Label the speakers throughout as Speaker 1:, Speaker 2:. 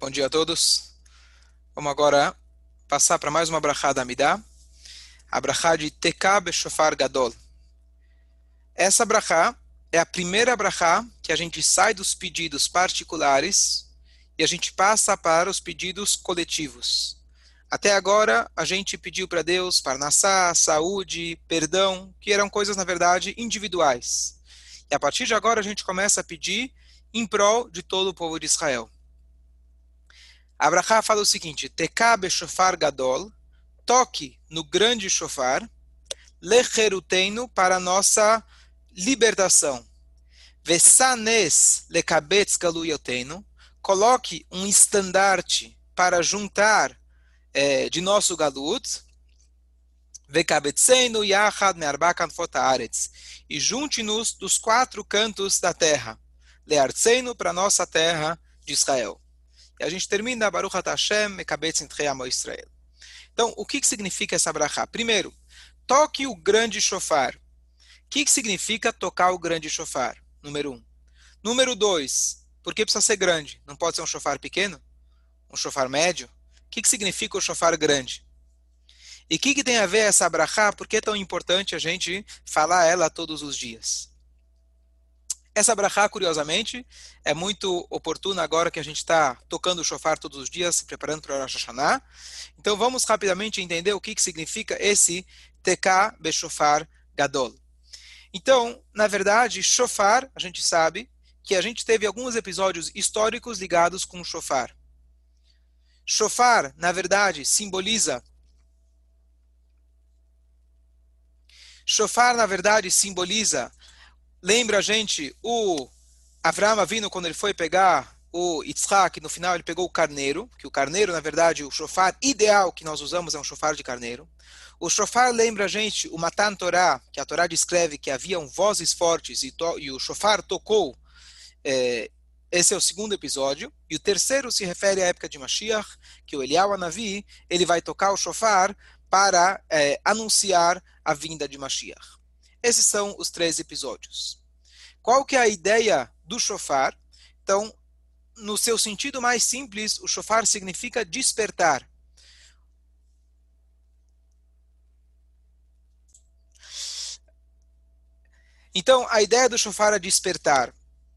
Speaker 1: Bom dia a todos. Vamos agora passar para mais uma brachá da Amidá, a brachá de Tekab Shofar Gadol. Essa brachá é a primeira brachá que a gente sai dos pedidos particulares e a gente passa para os pedidos coletivos. Até agora, a gente pediu para Deus parnassá, saúde, perdão, que eram coisas, na verdade, individuais. E a partir de agora, a gente começa a pedir em prol de todo o povo de Israel. Abraha fala o seguinte: Tekabe shofar gadol, toque no grande shofar, lecheruteno para nossa libertação. Vesanes lekabetz galuyoteno, coloque um estandarte para juntar é, de nosso galut. Vekabetzenu yachad mearbakan fotaaretz. E junte-nos dos quatro cantos da terra. Leartzenu para nossa terra de Israel. E a gente termina Baruch Hashem Mekabetz Amo Israel. Então, o que, que significa essa brachá? Primeiro, toque o grande shofar. O que, que significa tocar o grande shofar? Número um. Número dois, por que precisa ser grande? Não pode ser um shofar pequeno? Um shofar médio? O que, que significa o shofar grande? E o que, que tem a ver essa brachá? Por que é tão importante a gente falar ela todos os dias? Essa brachá, curiosamente, é muito oportuna agora que a gente está tocando o shofar todos os dias, se preparando para o Rosh Hashanah. Então vamos rapidamente entender o que, que significa esse TK Beshofar Gadol. Então, na verdade, shofar, a gente sabe que a gente teve alguns episódios históricos ligados com o shofar. Shofar, na verdade, simboliza Shofar, na verdade, simboliza Lembra a gente o Avram vindo quando ele foi pegar o Yitzhak, no final ele pegou o carneiro, que o carneiro, na verdade, o chofar ideal que nós usamos é um chofar de carneiro. O chofar lembra a gente o Matan Torah, que a Torá descreve que haviam vozes fortes e, to, e o chofar tocou. É, esse é o segundo episódio. E o terceiro se refere à época de Mashiach, que o Eliyahu Anavi, ele vai tocar o chofar para é, anunciar a vinda de Mashiach. Esses são os três episódios. Qual que é a ideia do shofar? Então, no seu sentido mais simples, o shofar significa despertar. Então, a ideia do shofar é despertar.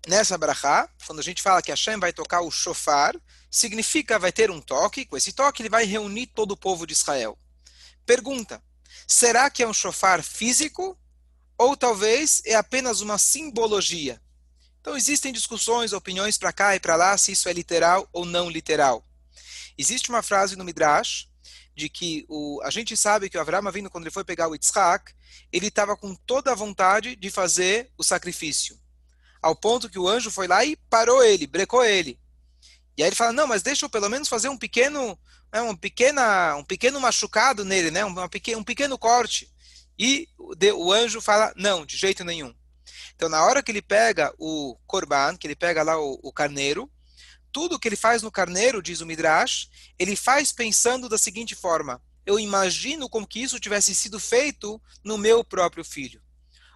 Speaker 1: Nessa brachá, quando a gente fala que Hashem vai tocar o shofar, significa vai ter um toque, com esse toque ele vai reunir todo o povo de Israel. Pergunta: será que é um shofar físico ou talvez é apenas uma simbologia. Então existem discussões, opiniões para cá e para lá se isso é literal ou não literal. Existe uma frase no Midrash de que o, a gente sabe que o Avraham vindo quando ele foi pegar o Yitzhak, ele estava com toda a vontade de fazer o sacrifício, ao ponto que o anjo foi lá e parou ele, brecou ele. E aí ele fala: não, mas deixa eu pelo menos fazer um pequeno, né, um pequena, um pequeno machucado nele, né, um, um pequeno corte. E o anjo fala, não, de jeito nenhum. Então, na hora que ele pega o korban, que ele pega lá o, o carneiro, tudo que ele faz no carneiro, diz o Midrash, ele faz pensando da seguinte forma: eu imagino como que isso tivesse sido feito no meu próprio filho.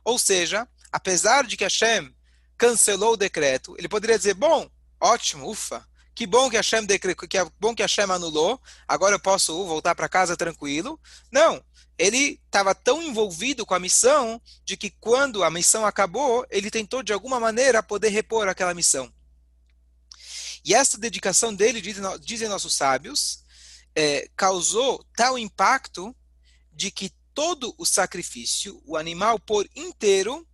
Speaker 1: Ou seja, apesar de que Hashem cancelou o decreto, ele poderia dizer: bom, ótimo, ufa, que bom que Hashem, que é bom que Hashem anulou, agora eu posso voltar para casa tranquilo. Não, ele estava tão envolvido com a missão de que quando a missão acabou, ele tentou de alguma maneira poder repor aquela missão. E essa dedicação dele, dizem nossos sábios, é, causou tal impacto de que todo o sacrifício, o animal por inteiro,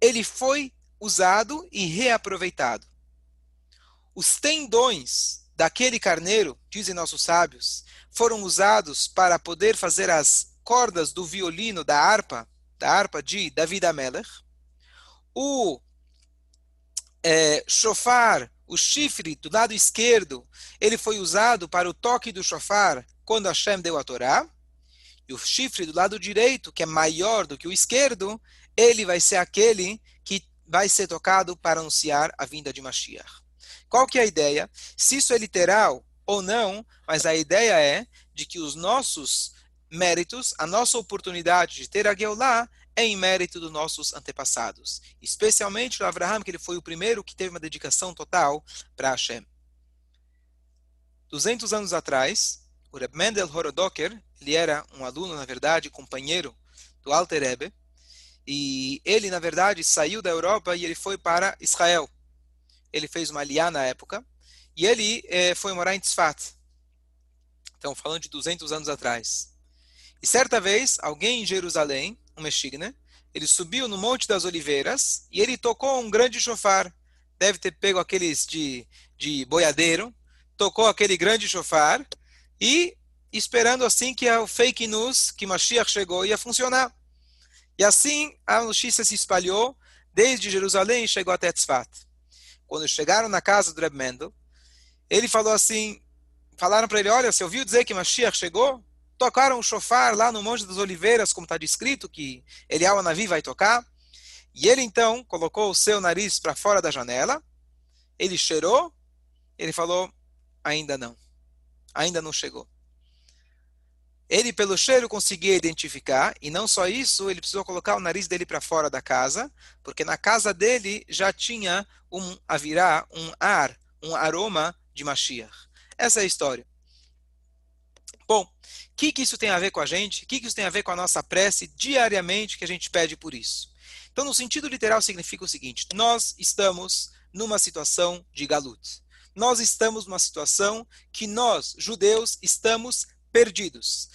Speaker 1: ele foi usado e reaproveitado. Os tendões daquele carneiro, dizem nossos sábios, foram usados para poder fazer as cordas do violino da harpa, da harpa de David Amelech. O é, shofar, o chifre do lado esquerdo, ele foi usado para o toque do shofar quando Hashem deu a Torá. E o chifre do lado direito, que é maior do que o esquerdo, ele vai ser aquele que vai ser tocado para anunciar a vinda de Mashiach. Qual que é a ideia? Se isso é literal ou não, mas a ideia é de que os nossos méritos, a nossa oportunidade de ter a Geulah é em mérito dos nossos antepassados. Especialmente o Abraham, que ele foi o primeiro que teve uma dedicação total para Hashem. 200 anos atrás, o Reb Mendel Horodoker, ele era um aluno, na verdade, companheiro do Alter Rebbe, e ele, na verdade, saiu da Europa e ele foi para Israel. Ele fez uma aliá na época, e ele eh, foi morar em Tzfat. Então, falando de 200 anos atrás. E certa vez, alguém em Jerusalém, um mexigné, ele subiu no Monte das Oliveiras e ele tocou um grande chofar. Deve ter pego aqueles de, de boiadeiro, tocou aquele grande chofar e esperando assim que o fake news, que Mashiach chegou, ia funcionar. E assim a notícia se espalhou desde Jerusalém e chegou até Tzfat. Quando chegaram na casa do Reb Mendel, ele falou assim, falaram para ele, olha, você ouviu dizer que Mashiach chegou? Tocaram o chofar lá no Monte das Oliveiras, como está descrito, que Elial Navi vai tocar. E ele então colocou o seu nariz para fora da janela, ele cheirou, ele falou, ainda não, ainda não chegou. Ele, pelo cheiro, conseguia identificar, e não só isso, ele precisou colocar o nariz dele para fora da casa, porque na casa dele já tinha um avirá, um ar, um aroma de Mashiach. Essa é a história. Bom, o que, que isso tem a ver com a gente? O que, que isso tem a ver com a nossa prece diariamente que a gente pede por isso? Então, no sentido literal, significa o seguinte: nós estamos numa situação de galut. Nós estamos numa situação que nós, judeus, estamos perdidos.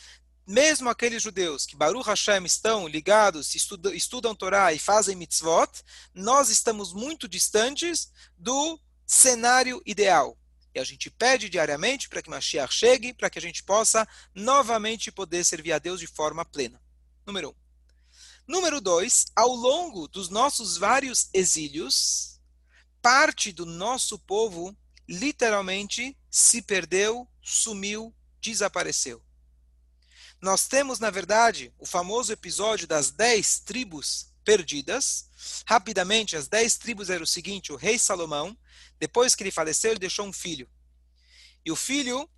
Speaker 1: Mesmo aqueles judeus que Baruch Hashem estão ligados, estudam, estudam Torá e fazem mitzvot, nós estamos muito distantes do cenário ideal. E a gente pede diariamente para que Mashiach chegue, para que a gente possa novamente poder servir a Deus de forma plena. Número um. Número dois, ao longo dos nossos vários exílios, parte do nosso povo literalmente se perdeu, sumiu, desapareceu. Nós temos, na verdade, o famoso episódio das dez tribos perdidas. Rapidamente, as dez tribos eram o seguinte: o rei Salomão, depois que ele faleceu, ele deixou um filho. E o filho,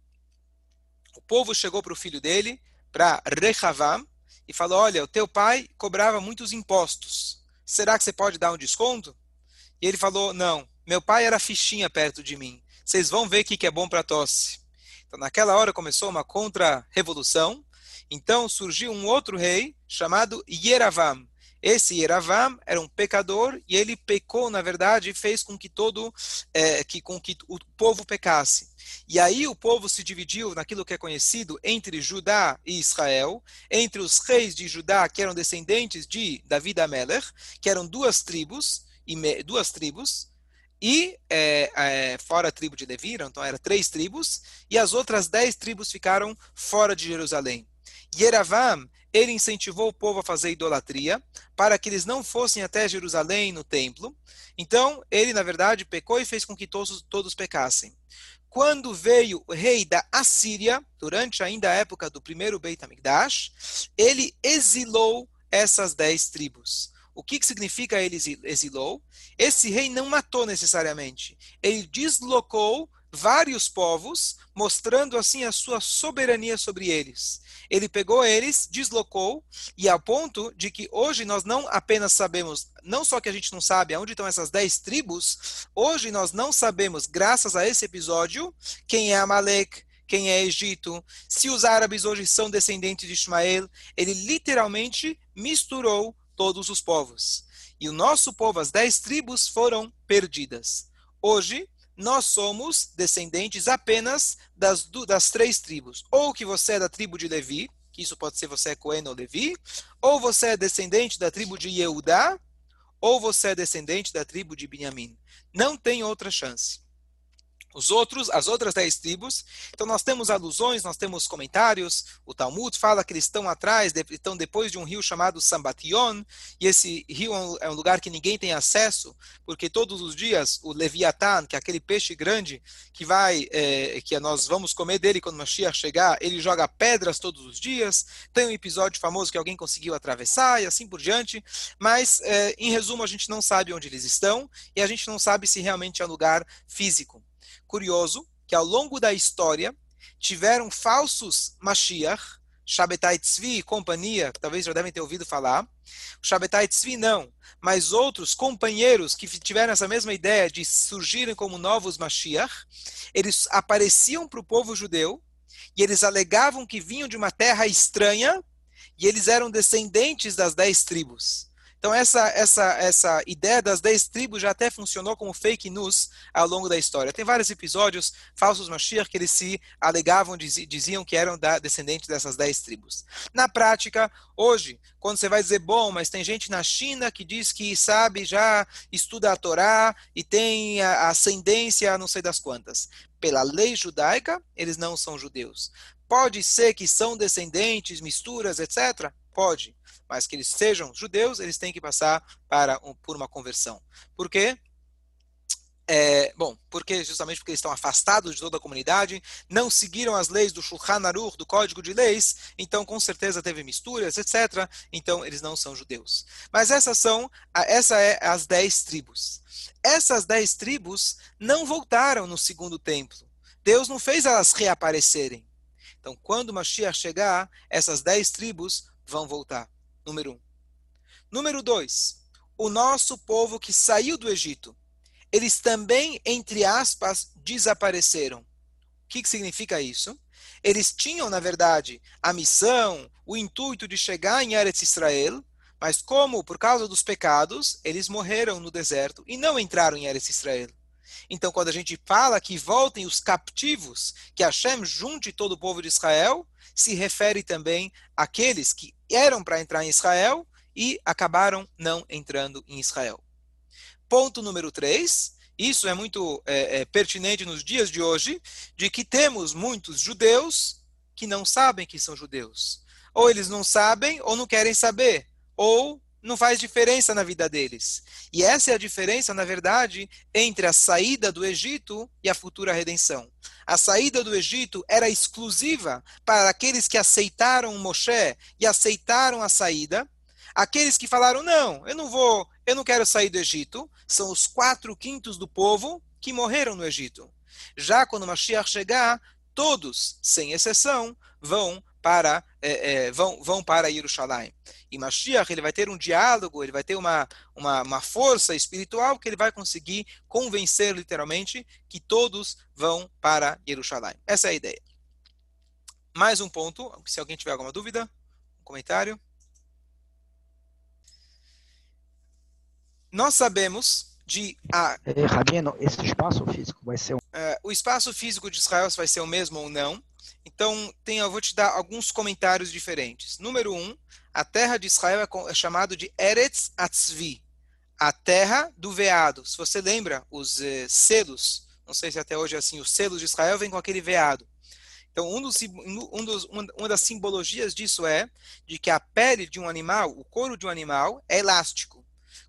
Speaker 1: o povo chegou para o filho dele, para Rehavam, e falou: Olha, o teu pai cobrava muitos impostos. Será que você pode dar um desconto? E ele falou: Não, meu pai era fichinha perto de mim. Vocês vão ver o que é bom para tosse. Então, naquela hora começou uma contra-revolução. Então surgiu um outro rei chamado Yeravam. Esse Yeravam era um pecador e ele pecou, na verdade, e fez com que todo, é, que, com que o povo pecasse. E aí o povo se dividiu naquilo que é conhecido entre Judá e Israel, entre os reis de Judá, que eram descendentes de Davi da Meller, que eram duas tribos, duas tribos, e é, é, fora a tribo de Levi, então eram três tribos, e as outras dez tribos ficaram fora de Jerusalém. Yeravam, ele incentivou o povo a fazer idolatria, para que eles não fossem até Jerusalém no templo. Então, ele, na verdade, pecou e fez com que todos, todos pecassem. Quando veio o rei da Assíria, durante ainda a época do primeiro Beit HaMikdash, ele exilou essas dez tribos. O que, que significa ele exilou? Esse rei não matou necessariamente. Ele deslocou vários povos, mostrando assim a sua soberania sobre eles. Ele pegou eles, deslocou, e a ponto de que hoje nós não apenas sabemos, não só que a gente não sabe aonde estão essas dez tribos, hoje nós não sabemos, graças a esse episódio, quem é Amalek, quem é Egito, se os árabes hoje são descendentes de Ismael, ele literalmente misturou todos os povos. E o nosso povo, as dez tribos, foram perdidas. Hoje, nós somos descendentes apenas das, das três tribos. Ou que você é da tribo de Levi, que isso pode ser você é Cohen ou Levi, ou você é descendente da tribo de Yehudá, ou você é descendente da tribo de Benjamim. Não tem outra chance os outros, as outras dez tribos. Então nós temos alusões, nós temos comentários. O Talmud fala que eles estão atrás, estão depois de um rio chamado Sambation, e esse rio é, é um lugar que ninguém tem acesso, porque todos os dias o Leviatã, que é aquele peixe grande que vai, é, que nós vamos comer dele quando Mashiach chegar, ele joga pedras todos os dias. Tem um episódio famoso que alguém conseguiu atravessar e assim por diante. Mas, é, em resumo, a gente não sabe onde eles estão e a gente não sabe se realmente é um lugar físico curioso que ao longo da história tiveram falsos Mashiach, Shabetai Tzvi e companhia, talvez já devem ter ouvido falar. O Shabetai Tzvi não, mas outros companheiros que tiveram essa mesma ideia de surgirem como novos Mashiach, eles apareciam para o povo judeu e eles alegavam que vinham de uma terra estranha e eles eram descendentes das dez tribos. Então, essa, essa, essa ideia das dez tribos já até funcionou como fake news ao longo da história. Tem vários episódios, falsos Mashiach, que eles se alegavam, diziam que eram da, descendentes dessas dez tribos. Na prática, hoje, quando você vai dizer, bom, mas tem gente na China que diz que sabe, já estuda a Torá e tem a ascendência não sei das quantas. Pela lei judaica, eles não são judeus. Pode ser que são descendentes, misturas, etc. Pode mas que eles sejam judeus, eles têm que passar para um, por uma conversão. Por quê? É, bom, porque justamente porque eles estão afastados de toda a comunidade, não seguiram as leis do Shulchan Aruch, do Código de Leis, então com certeza teve misturas, etc. Então eles não são judeus. Mas essas são, essa é as dez tribos. Essas dez tribos não voltaram no segundo templo. Deus não fez elas reaparecerem. Então, quando Mashiach chegar, essas dez tribos vão voltar. Número um. Número dois, o nosso povo que saiu do Egito, eles também, entre aspas, desapareceram. O que, que significa isso? Eles tinham, na verdade, a missão, o intuito de chegar em Eretz Israel, mas como, por causa dos pecados, eles morreram no deserto e não entraram em Eretz Israel. Então, quando a gente fala que voltem os captivos, que Hashem junte todo o povo de Israel, se refere também àqueles que eram para entrar em Israel e acabaram não entrando em Israel. Ponto número 3. Isso é muito é, é, pertinente nos dias de hoje, de que temos muitos judeus que não sabem que são judeus. Ou eles não sabem, ou não querem saber, ou não faz diferença na vida deles. E essa é a diferença, na verdade, entre a saída do Egito e a futura redenção. A saída do Egito era exclusiva para aqueles que aceitaram Moshe e aceitaram a saída. Aqueles que falaram, não, eu não vou, eu não quero sair do Egito, são os quatro quintos do povo que morreram no Egito. Já quando Mashiach chegar, todos, sem exceção, vão para é, é, vão, vão para Jerusalém. E Mashiach ele vai ter um diálogo, ele vai ter uma, uma, uma, força espiritual que ele vai conseguir convencer literalmente que todos vão para Jerusalém. Essa é a ideia. Mais um ponto, se alguém tiver alguma dúvida, um comentário. Nós sabemos de a
Speaker 2: é, Rabino, esse espaço físico vai ser um...
Speaker 1: é, o espaço físico de Israel vai ser o mesmo ou não? Então, tem, eu vou te dar alguns comentários diferentes. Número um, a terra de Israel é, é chamado de Eretz Atzvi, a terra do veado. Se você lembra, os eh, selos, não sei se até hoje é assim, os selos de Israel vêm com aquele veado. Então, um dos, um dos, uma das simbologias disso é de que a pele de um animal, o couro de um animal, é elástico.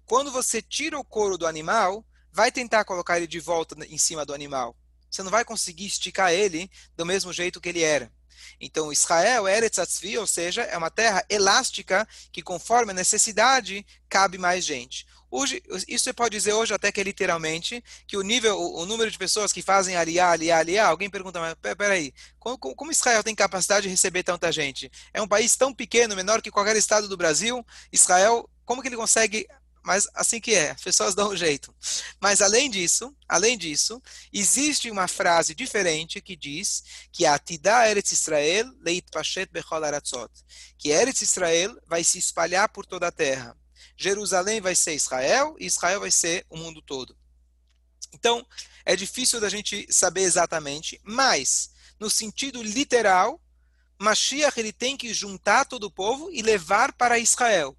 Speaker 1: Quando você tira o couro do animal, vai tentar colocar ele de volta em cima do animal você não vai conseguir esticar ele do mesmo jeito que ele era. Então, Israel, Eretz Atzvi, ou seja, é uma terra elástica que, conforme a necessidade, cabe mais gente. Hoje, isso você pode dizer hoje até que é literalmente, que o nível, o, número de pessoas que fazem aliá, aliá, aliá, alguém pergunta, mas peraí, como, como Israel tem capacidade de receber tanta gente? É um país tão pequeno, menor que qualquer estado do Brasil, Israel, como que ele consegue mas assim que é, as pessoas dão um jeito. Mas além disso, além disso, existe uma frase diferente que diz que a Tida Eretz Israel leit pashet bechol aratzot, que Eretz Israel vai se espalhar por toda a terra. Jerusalém vai ser Israel e Israel vai ser o mundo todo. Então, é difícil da gente saber exatamente, mas no sentido literal, Mashiach ele tem que juntar todo o povo e levar para Israel.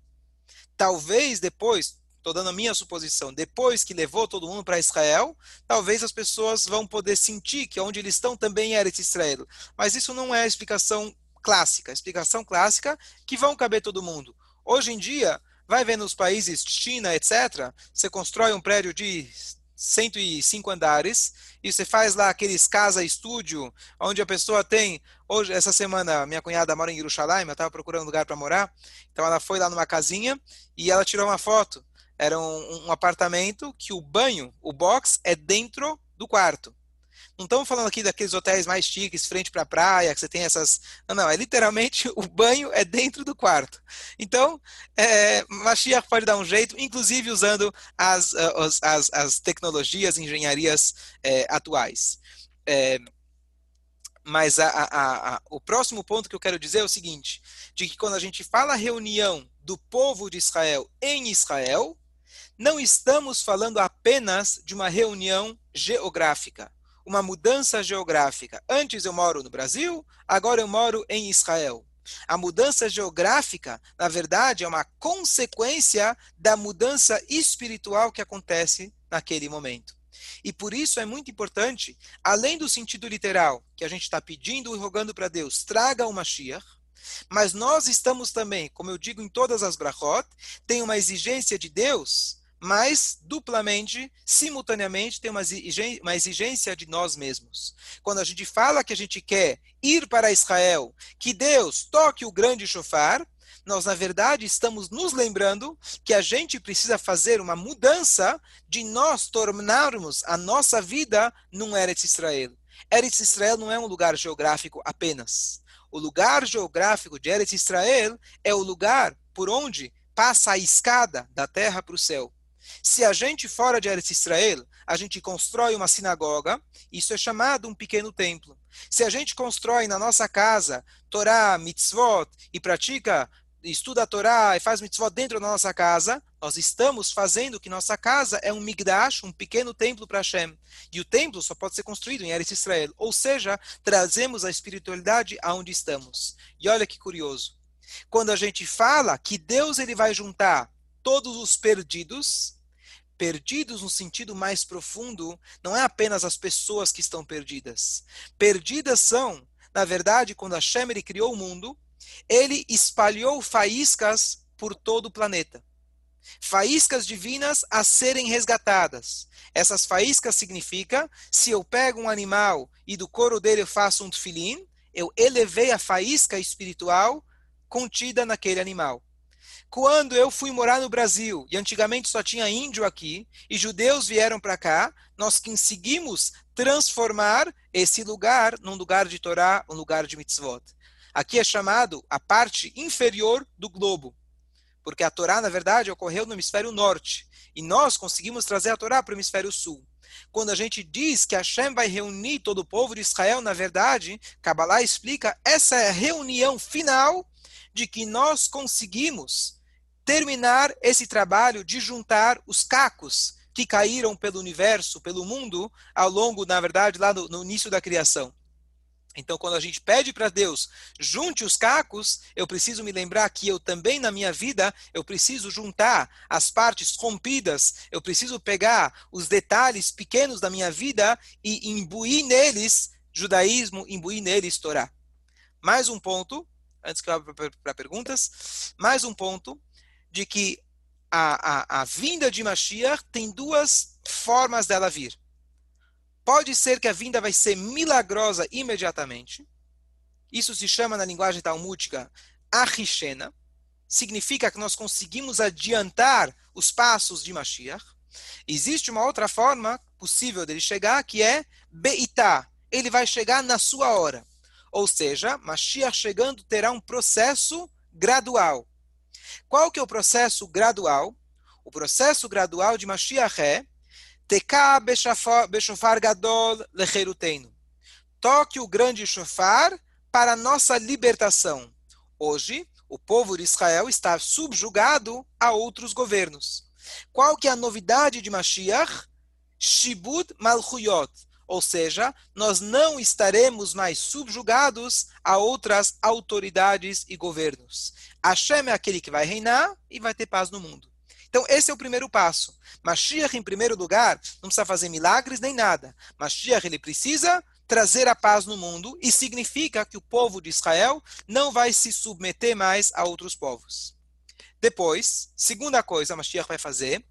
Speaker 1: Talvez depois, estou dando a minha suposição, depois que levou todo mundo para Israel, talvez as pessoas vão poder sentir que onde eles estão também era esse Israel. Mas isso não é a explicação clássica. A explicação clássica que vão caber todo mundo. Hoje em dia, vai ver nos países China, etc., você constrói um prédio de 105 andares, e você faz lá aqueles casa-estúdio, onde a pessoa tem. Hoje, essa semana, minha cunhada mora em Jerusalém, eu estava procurando um lugar para morar, então ela foi lá numa casinha e ela tirou uma foto. Era um, um apartamento que o banho, o box, é dentro do quarto. Não estamos falando aqui daqueles hotéis mais chiques, frente para a praia, que você tem essas. Não, não, é literalmente o banho é dentro do quarto. Então, é, Mashiach pode dar um jeito, inclusive usando as, as, as, as tecnologias, engenharias é, atuais. É, mas a, a, a, o próximo ponto que eu quero dizer é o seguinte: de que quando a gente fala reunião do povo de Israel em Israel, não estamos falando apenas de uma reunião geográfica, uma mudança geográfica. Antes eu moro no Brasil, agora eu moro em Israel. A mudança geográfica, na verdade, é uma consequência da mudança espiritual que acontece naquele momento. E por isso é muito importante, além do sentido literal, que a gente está pedindo e rogando para Deus, traga o Mashiach, mas nós estamos também, como eu digo em todas as brachot, tem uma exigência de Deus mas duplamente, simultaneamente, tem uma exigência de nós mesmos. Quando a gente fala que a gente quer ir para Israel, que Deus toque o grande chofar, nós, na verdade, estamos nos lembrando que a gente precisa fazer uma mudança de nós tornarmos a nossa vida num Eretz Israel. Eretz Israel não é um lugar geográfico apenas. O lugar geográfico de Eretz Israel é o lugar por onde passa a escada da terra para o céu. Se a gente fora de Eretz Israel, a gente constrói uma sinagoga, isso é chamado um pequeno templo. Se a gente constrói na nossa casa Torá, mitzvot e pratica, estuda a Torá e faz mitzvot dentro da nossa casa, nós estamos fazendo que nossa casa é um migdash, um pequeno templo para Hashem. E o templo só pode ser construído em Eretz Israel. Ou seja, trazemos a espiritualidade aonde estamos. E olha que curioso. Quando a gente fala que Deus ele vai juntar todos os perdidos, perdidos no sentido mais profundo, não é apenas as pessoas que estão perdidas. Perdidas são, na verdade, quando Hashem ele criou o mundo, ele espalhou faíscas por todo o planeta. Faíscas divinas a serem resgatadas. Essas faíscas significa, se eu pego um animal e do couro dele eu faço um tefilim, eu elevei a faísca espiritual contida naquele animal. Quando eu fui morar no Brasil, e antigamente só tinha índio aqui, e judeus vieram para cá, nós conseguimos transformar esse lugar num lugar de Torá, um lugar de mitzvot. Aqui é chamado a parte inferior do globo, porque a Torá, na verdade, ocorreu no hemisfério norte, e nós conseguimos trazer a Torá para o hemisfério sul. Quando a gente diz que Hashem vai reunir todo o povo de Israel, na verdade, Kabbalah explica, essa é a reunião final de que nós conseguimos terminar esse trabalho de juntar os cacos que caíram pelo universo, pelo mundo, ao longo, na verdade, lá no, no início da criação. Então, quando a gente pede para Deus, junte os cacos, eu preciso me lembrar que eu também, na minha vida, eu preciso juntar as partes rompidas, eu preciso pegar os detalhes pequenos da minha vida e imbuir neles judaísmo, imbuir neles Torá. Mais um ponto, antes que eu abra para perguntas, mais um ponto de que a, a, a vinda de Mashiach tem duas formas dela vir. Pode ser que a vinda vai ser milagrosa imediatamente. Isso se chama na linguagem talmúdica Achishena. Significa que nós conseguimos adiantar os passos de Mashiach. Existe uma outra forma possível dele chegar, que é Beitá. Ele vai chegar na sua hora. Ou seja, Mashiach chegando terá um processo gradual. Qual que é o processo gradual? O processo gradual de Mashiach é beshofar gadol. Toque o grande shofar para nossa libertação. Hoje, o povo de Israel está subjugado a outros governos. Qual que é a novidade de Mashiach? Shibud Malchuyot, ou seja, nós não estaremos mais subjugados a outras autoridades e governos. Hashem é aquele que vai reinar e vai ter paz no mundo. Então, esse é o primeiro passo. Mashiach, em primeiro lugar, não precisa fazer milagres nem nada. Mashiach, ele precisa trazer a paz no mundo e significa que o povo de Israel não vai se submeter mais a outros povos. Depois, segunda coisa, Mashiach vai fazer,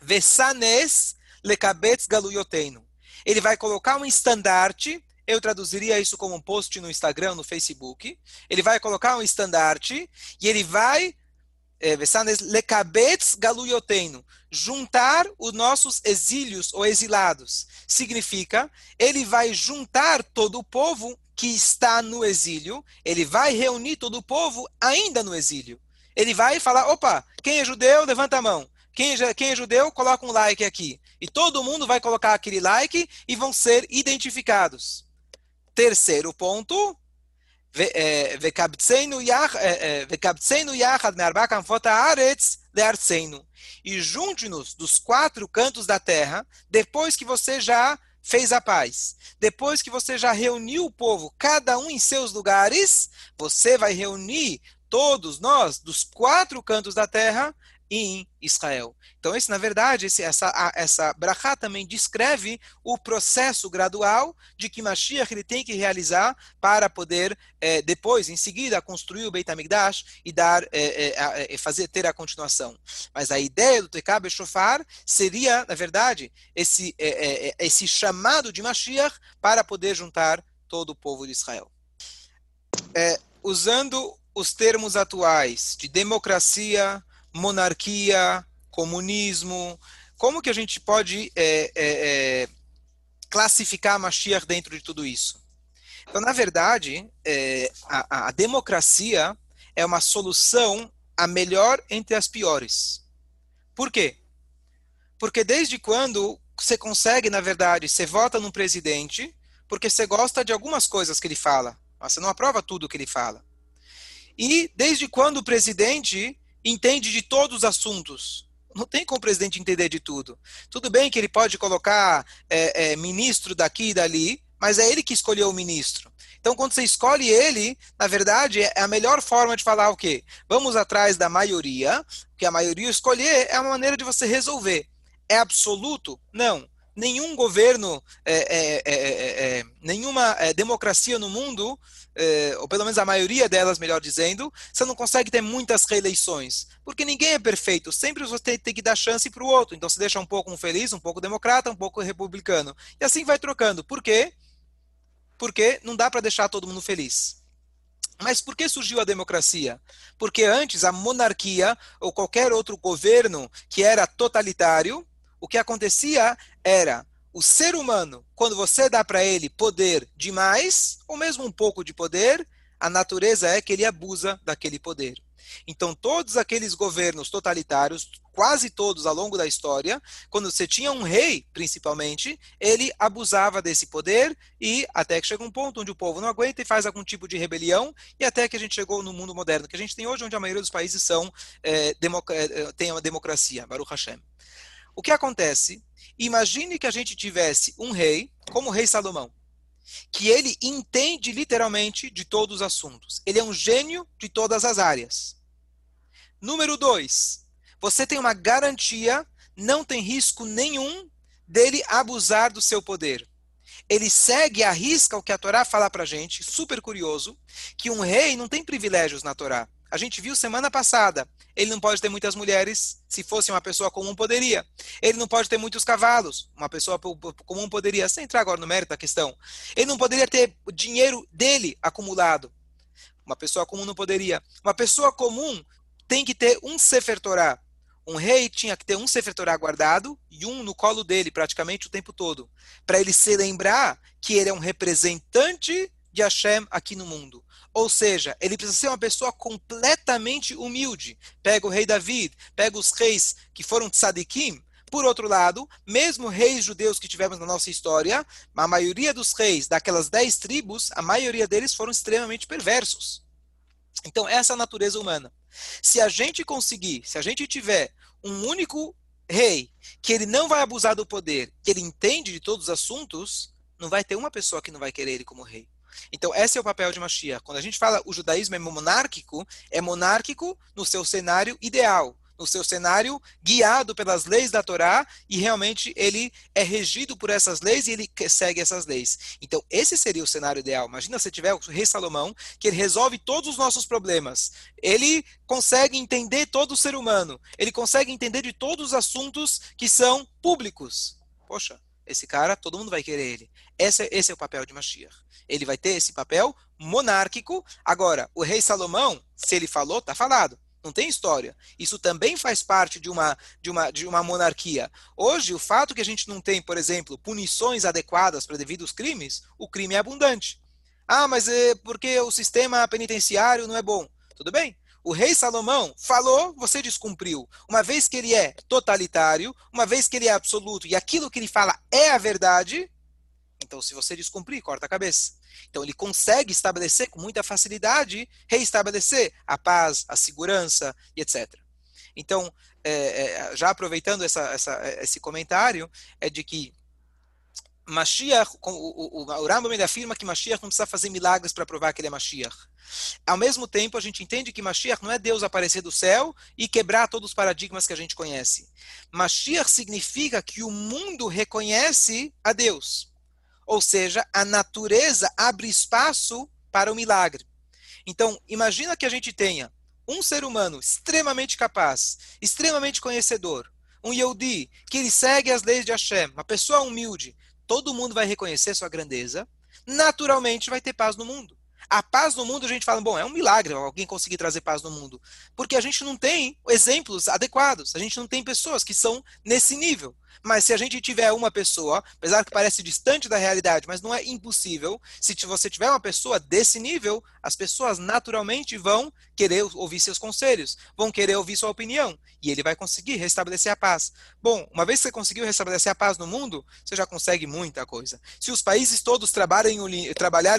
Speaker 1: Vesanes lekabetz galuyotenu ele vai colocar um estandarte, eu traduziria isso como um post no Instagram, no Facebook. Ele vai colocar um estandarte e ele vai é, lekabetz galuyotenu, juntar os nossos exílios ou exilados. Significa, ele vai juntar todo o povo que está no exílio, ele vai reunir todo o povo ainda no exílio. Ele vai falar, opa, quem é judeu, levanta a mão. Quem é, quem é judeu, coloca um like aqui. E todo mundo vai colocar aquele like e vão ser identificados. Terceiro ponto, é, é, é, e junte-nos dos quatro cantos da terra, depois que você já fez a paz. Depois que você já reuniu o povo, cada um em seus lugares, você vai reunir todos nós dos quatro cantos da terra em Israel. Então, esse, na verdade, esse, essa, essa brachá também descreve o processo gradual de que Mashiach ele tem que realizar para poder, é, depois, em seguida, construir o Beit HaMikdash e dar, é, é, fazer, ter a continuação. Mas a ideia do Tekab Shofar seria, na verdade, esse, esse chamado de Mashiach para poder juntar todo o povo de Israel. usando os termos atuais de democracia, monarquia, comunismo. Como que a gente pode é, é, é, classificar a Mashiach dentro de tudo isso? Então, na verdade, é, a, a democracia é uma solução a melhor entre as piores. Por quê? Porque desde quando você consegue, na verdade, você vota num presidente porque você gosta de algumas coisas que ele fala, mas você não aprova tudo que ele fala. E desde quando o presidente entende de todos os assuntos. Não tem como o presidente entender de tudo. Tudo bem que ele pode colocar é, é, ministro daqui e dali, mas é ele que escolheu o ministro. Então, quando você escolhe ele, na verdade, é a melhor forma de falar o quê? Vamos atrás da maioria, que a maioria escolher é uma maneira de você resolver. É absoluto? Não. Nenhum governo, é, é, é, é nenhuma democracia no mundo é, ou pelo menos a maioria delas, melhor dizendo, você não consegue ter muitas reeleições. Porque ninguém é perfeito, sempre você tem que dar chance para o outro. Então você deixa um pouco um feliz, um pouco democrata, um pouco republicano. E assim vai trocando. Por quê? Porque não dá para deixar todo mundo feliz. Mas por que surgiu a democracia? Porque antes a monarquia ou qualquer outro governo que era totalitário, o que acontecia era o ser humano, quando você dá para ele poder demais, ou mesmo um pouco de poder, a natureza é que ele abusa daquele poder. Então, todos aqueles governos totalitários, quase todos ao longo da história, quando você tinha um rei, principalmente, ele abusava desse poder e até que chega um ponto onde o povo não aguenta e faz algum tipo de rebelião, e até que a gente chegou no mundo moderno que a gente tem hoje, onde a maioria dos países são é, tem uma democracia, Baruch Hashem. O que acontece? Imagine que a gente tivesse um rei, como o rei Salomão, que ele entende literalmente de todos os assuntos. Ele é um gênio de todas as áreas. Número dois, você tem uma garantia, não tem risco nenhum dele abusar do seu poder. Ele segue, arrisca o que a Torá fala para gente, super curioso, que um rei não tem privilégios na Torá. A gente viu semana passada. Ele não pode ter muitas mulheres. Se fosse uma pessoa comum, poderia. Ele não pode ter muitos cavalos. Uma pessoa comum poderia. Sem entrar agora no mérito da questão. Ele não poderia ter o dinheiro dele acumulado. Uma pessoa comum não poderia. Uma pessoa comum tem que ter um Sefer Torah. Um rei tinha que ter um Sefer Torah guardado e um no colo dele praticamente o tempo todo. Para ele se lembrar que ele é um representante de Hashem aqui no mundo. Ou seja, ele precisa ser uma pessoa completamente humilde. Pega o rei David, pega os reis que foram tzadikim. Por outro lado, mesmo reis judeus que tivemos na nossa história, a maioria dos reis daquelas dez tribos, a maioria deles foram extremamente perversos. Então, essa é a natureza humana. Se a gente conseguir, se a gente tiver um único rei que ele não vai abusar do poder, que ele entende de todos os assuntos, não vai ter uma pessoa que não vai querer ele como rei. Então, esse é o papel de Mashiach. Quando a gente fala o judaísmo é monárquico, é monárquico no seu cenário ideal, no seu cenário guiado pelas leis da Torá e realmente ele é regido por essas leis e ele segue essas leis. Então, esse seria o cenário ideal. Imagina se tiver o rei Salomão, que ele resolve todos os nossos problemas. Ele consegue entender todo o ser humano. Ele consegue entender de todos os assuntos que são públicos. Poxa, esse cara, todo mundo vai querer ele. Esse, esse é o papel de Mashiach. Ele vai ter esse papel monárquico. Agora, o rei Salomão, se ele falou, tá falado. Não tem história. Isso também faz parte de uma, de uma, de uma monarquia. Hoje, o fato que a gente não tem, por exemplo, punições adequadas para devidos crimes, o crime é abundante. Ah, mas é porque o sistema penitenciário não é bom. Tudo bem. O rei Salomão falou, você descumpriu. Uma vez que ele é totalitário, uma vez que ele é absoluto e aquilo que ele fala é a verdade, então se você descumprir, corta a cabeça. Então ele consegue estabelecer com muita facilidade, reestabelecer a paz, a segurança e etc. Então, é, é, já aproveitando essa, essa, esse comentário, é de que Mashiach, o, o, o, Rambam afirma que Mashiach não precisa fazer milagres para provar que ele é Mashiach. Ao mesmo tempo, a gente entende que Mashiach não é Deus aparecer do céu e quebrar todos os paradigmas que a gente conhece. Mashiach significa que o mundo reconhece a Deus. Ou seja, a natureza abre espaço para o milagre. Então, imagina que a gente tenha um ser humano extremamente capaz, extremamente conhecedor, um Yehudi, que ele segue as leis de Hashem, uma pessoa humilde, todo mundo vai reconhecer sua grandeza, naturalmente vai ter paz no mundo. A paz no mundo, a gente fala, bom, é um milagre alguém conseguir trazer paz no mundo. Porque a gente não tem exemplos adequados, a gente não tem pessoas que são nesse nível. Mas se a gente tiver uma pessoa, apesar que parece distante da realidade, mas não é impossível, se você tiver uma pessoa desse nível, as pessoas naturalmente vão querer ouvir seus conselhos, vão querer ouvir sua opinião, e ele vai conseguir restabelecer a paz. Bom, uma vez que você conseguiu restabelecer a paz no mundo, você já consegue muita coisa. Se os países todos trabalharem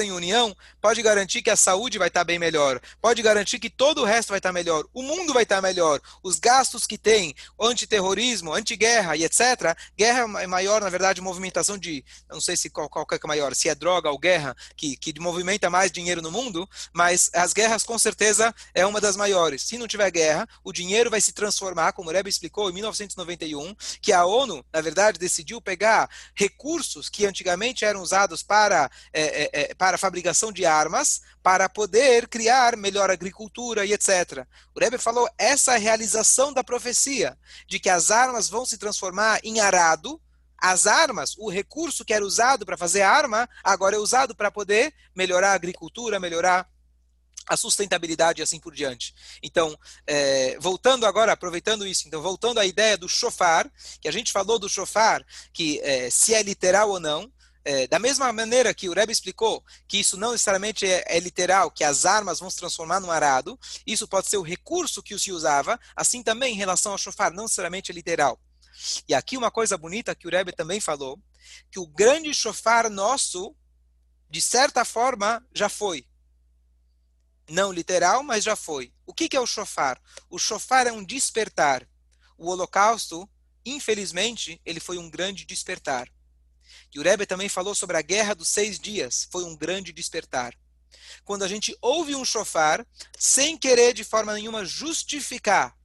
Speaker 1: em, união, pode garantir que a saúde vai estar bem melhor, pode garantir que todo o resto vai estar melhor, o mundo vai estar melhor, os gastos que tem, antiterrorismo, antiguerra e etc., guerra é maior, na verdade, movimentação de, não sei se qual, qual é maior, se é droga ou guerra, que, que movimenta mais dinheiro no mundo, mas as guerras com certeza é uma das maiores. Se não tiver guerra, o dinheiro vai se transformar, como o Rebbe explicou em 1991, que a ONU, na verdade, decidiu pegar recursos que antigamente eram usados para, é, é, é para fabricação de armas, para poder criar melhor agricultura e etc. O Rebbe falou essa é realização da profecia, de que as armas vão se transformar em arado, as armas, o recurso que era usado para fazer arma, agora é usado para poder melhorar a agricultura, melhorar a sustentabilidade e assim por diante. Então, é, voltando agora, aproveitando isso, então, voltando à ideia do chofar, que a gente falou do chofar, que é, se é literal ou não, é, da mesma maneira que o Rebbe explicou que isso não necessariamente é, é, literal, que as armas vão se transformar num arado, isso pode ser o recurso que se usava, assim também em relação ao chofar, não necessariamente é literal. E aqui uma coisa bonita que o Rebbe também falou, que o grande chofar nosso, de certa forma, já foi. Não literal, mas já foi. O que, que é o chofar? O chofar é um despertar. O holocausto, infelizmente, ele foi um grande despertar. E o Rebbe também falou sobre a guerra dos seis dias. Foi um grande despertar. Quando a gente ouve um chofar, sem querer de forma nenhuma justificar,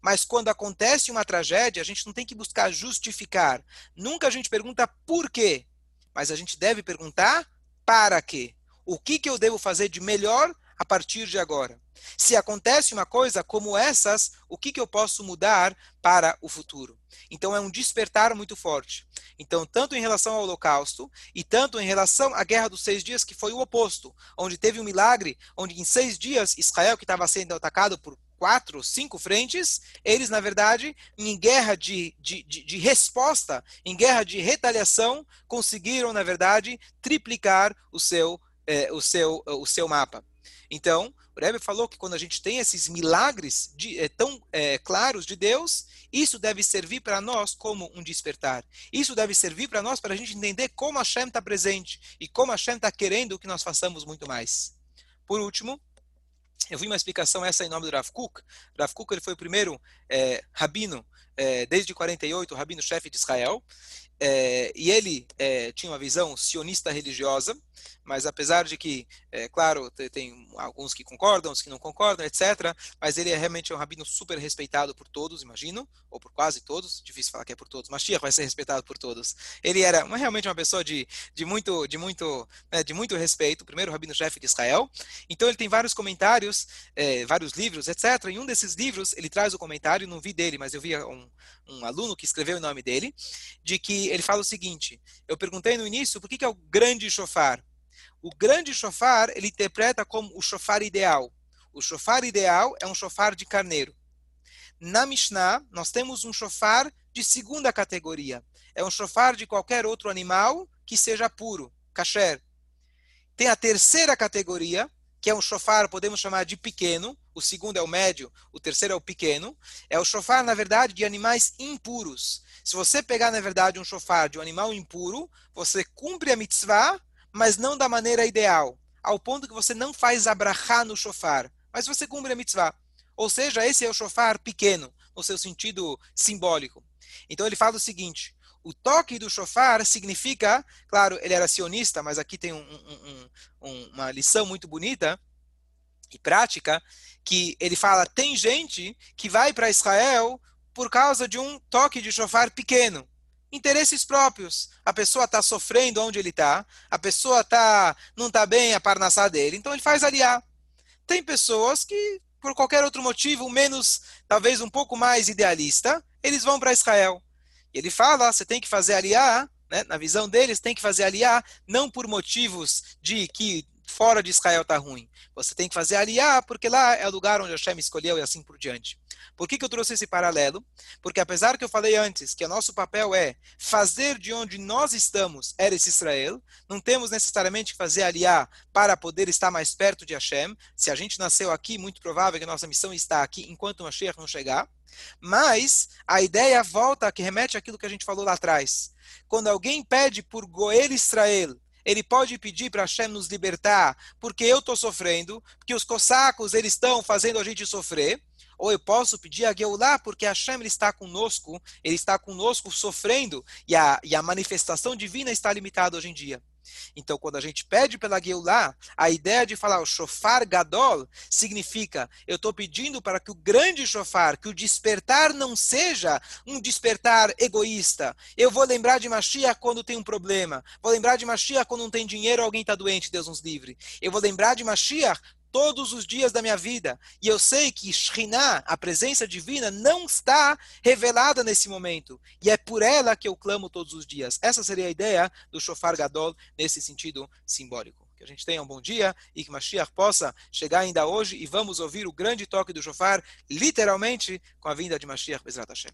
Speaker 1: mas quando acontece uma tragédia, a gente não tem que buscar justificar. Nunca a gente pergunta por quê, mas a gente deve perguntar para quê. O que, que eu devo fazer de melhor a partir de agora? Se acontece uma coisa como essas, o que, que eu posso mudar para o futuro? Então é um despertar muito forte. Então, tanto em relação ao Holocausto e tanto em relação à Guerra dos Seis Dias, que foi o oposto, onde teve um milagre, onde em seis dias Israel, que estava sendo atacado por quatro, cinco frentes, eles, na verdade, em guerra de, de, de, de, resposta, em guerra de retaliação, conseguiram, na verdade, triplicar o seu, eh, o seu, o seu mapa. Então, o Rebbe falou que quando a gente tem esses milagres de, é, tão é, claros de Deus, isso deve servir para nós como um despertar. Isso deve servir para nós para a gente entender como a Hashem está presente e como a Hashem está querendo que nós façamos muito mais. Por último, eu vi uma explicação essa em nome do Rav Kuk. Rav Kuk ele foi o primeiro é, rabino, é, desde 48, rabino-chefe de Israel. É, e ele é, tinha uma visão sionista religiosa, mas apesar de que, é, claro, tem alguns que concordam, os que não concordam, etc., mas ele é realmente um rabino super respeitado por todos, imagino, ou por quase todos, difícil falar que é por todos, mas Mashiach vai ser respeitado por todos. Ele era realmente uma pessoa de, de muito, de muito, né, de muito respeito, o primeiro rabino-chefe de Israel, então ele tem vários comentários, é, vários livros, etc., em um desses livros ele traz o comentário, não vi dele, mas eu vi um, um aluno que escreveu o nome dele, de que ele fala o seguinte, eu perguntei no início, por que, que é o grande chofar? O grande chofar, ele interpreta como o chofar ideal. O shofar ideal é um shofar de carneiro. Na Mishnah, nós temos um shofar de segunda categoria. É um shofar de qualquer outro animal que seja puro, kasher. Tem a terceira categoria, que é um shofar, podemos chamar de pequeno. O segundo é o médio, o terceiro é o pequeno. É o shofar, na verdade, de animais impuros. Se você pegar, na verdade, um shofar de um animal impuro, você cumpre a mitzvah, mas não da maneira ideal. Ao ponto que você não faz abrahá no shofar, mas você cumpre a mitzvah. Ou seja, esse é o shofar pequeno, no seu sentido simbólico. Então ele fala o seguinte: o toque do shofar significa, claro, ele era sionista, mas aqui tem um, um, um, uma lição muito bonita e prática, que ele fala: tem gente que vai para Israel por causa de um toque de shofar pequeno. Interesses próprios. A pessoa está sofrendo onde ele está, a pessoa tá, não está bem a parnassá dele, então ele faz aliar. Tem pessoas que por qualquer outro motivo, menos, talvez um pouco mais idealista, eles vão para Israel. E ele fala, você tem que fazer aliar, né? na visão deles, tem que fazer aliar, não por motivos de que fora de Israel está ruim. Você tem que fazer aliar, porque lá é o lugar onde Hashem escolheu e assim por diante. Por que, que eu trouxe esse paralelo? Porque apesar que eu falei antes que o nosso papel é fazer de onde nós estamos Eres Israel, não temos necessariamente que fazer aliar para poder estar mais perto de Hashem. Se a gente nasceu aqui, muito provável que a nossa missão está aqui enquanto o Mashiach não chegar. Mas a ideia volta, que remete àquilo que a gente falou lá atrás. Quando alguém pede por Goel Israel, ele pode pedir para Hashem nos libertar, porque eu estou sofrendo, porque os cossacos eles estão fazendo a gente sofrer. Ou eu posso pedir a Geulah, porque Hashem ele está conosco, ele está conosco sofrendo, e a, e a manifestação divina está limitada hoje em dia. Então, quando a gente pede pela Geulah, a ideia de falar o shofar gadol significa, eu estou pedindo para que o grande shofar, que o despertar não seja um despertar egoísta. Eu vou lembrar de Mashiach quando tem um problema. Vou lembrar de Mashiach quando não tem dinheiro alguém está doente, Deus nos livre. Eu vou lembrar de Mashiach todos os dias da minha vida. E eu sei que Shekhinah, a presença divina, não está revelada nesse momento. E é por ela que eu clamo todos os dias. Essa seria a ideia do Shofar Gadol nesse sentido simbólico. Que a gente tenha um bom dia e que Mashiach possa chegar ainda hoje e vamos ouvir o grande toque do Shofar, literalmente, com a vinda de Mashiach Bezrat Hashem.